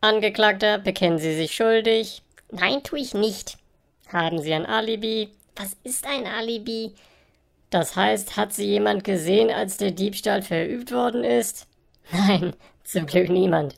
Angeklagter, bekennen Sie sich schuldig? Nein, tue ich nicht. Haben Sie ein Alibi? Was ist ein Alibi? Das heißt, hat Sie jemand gesehen, als der Diebstahl verübt worden ist? Nein, zum Glück niemand.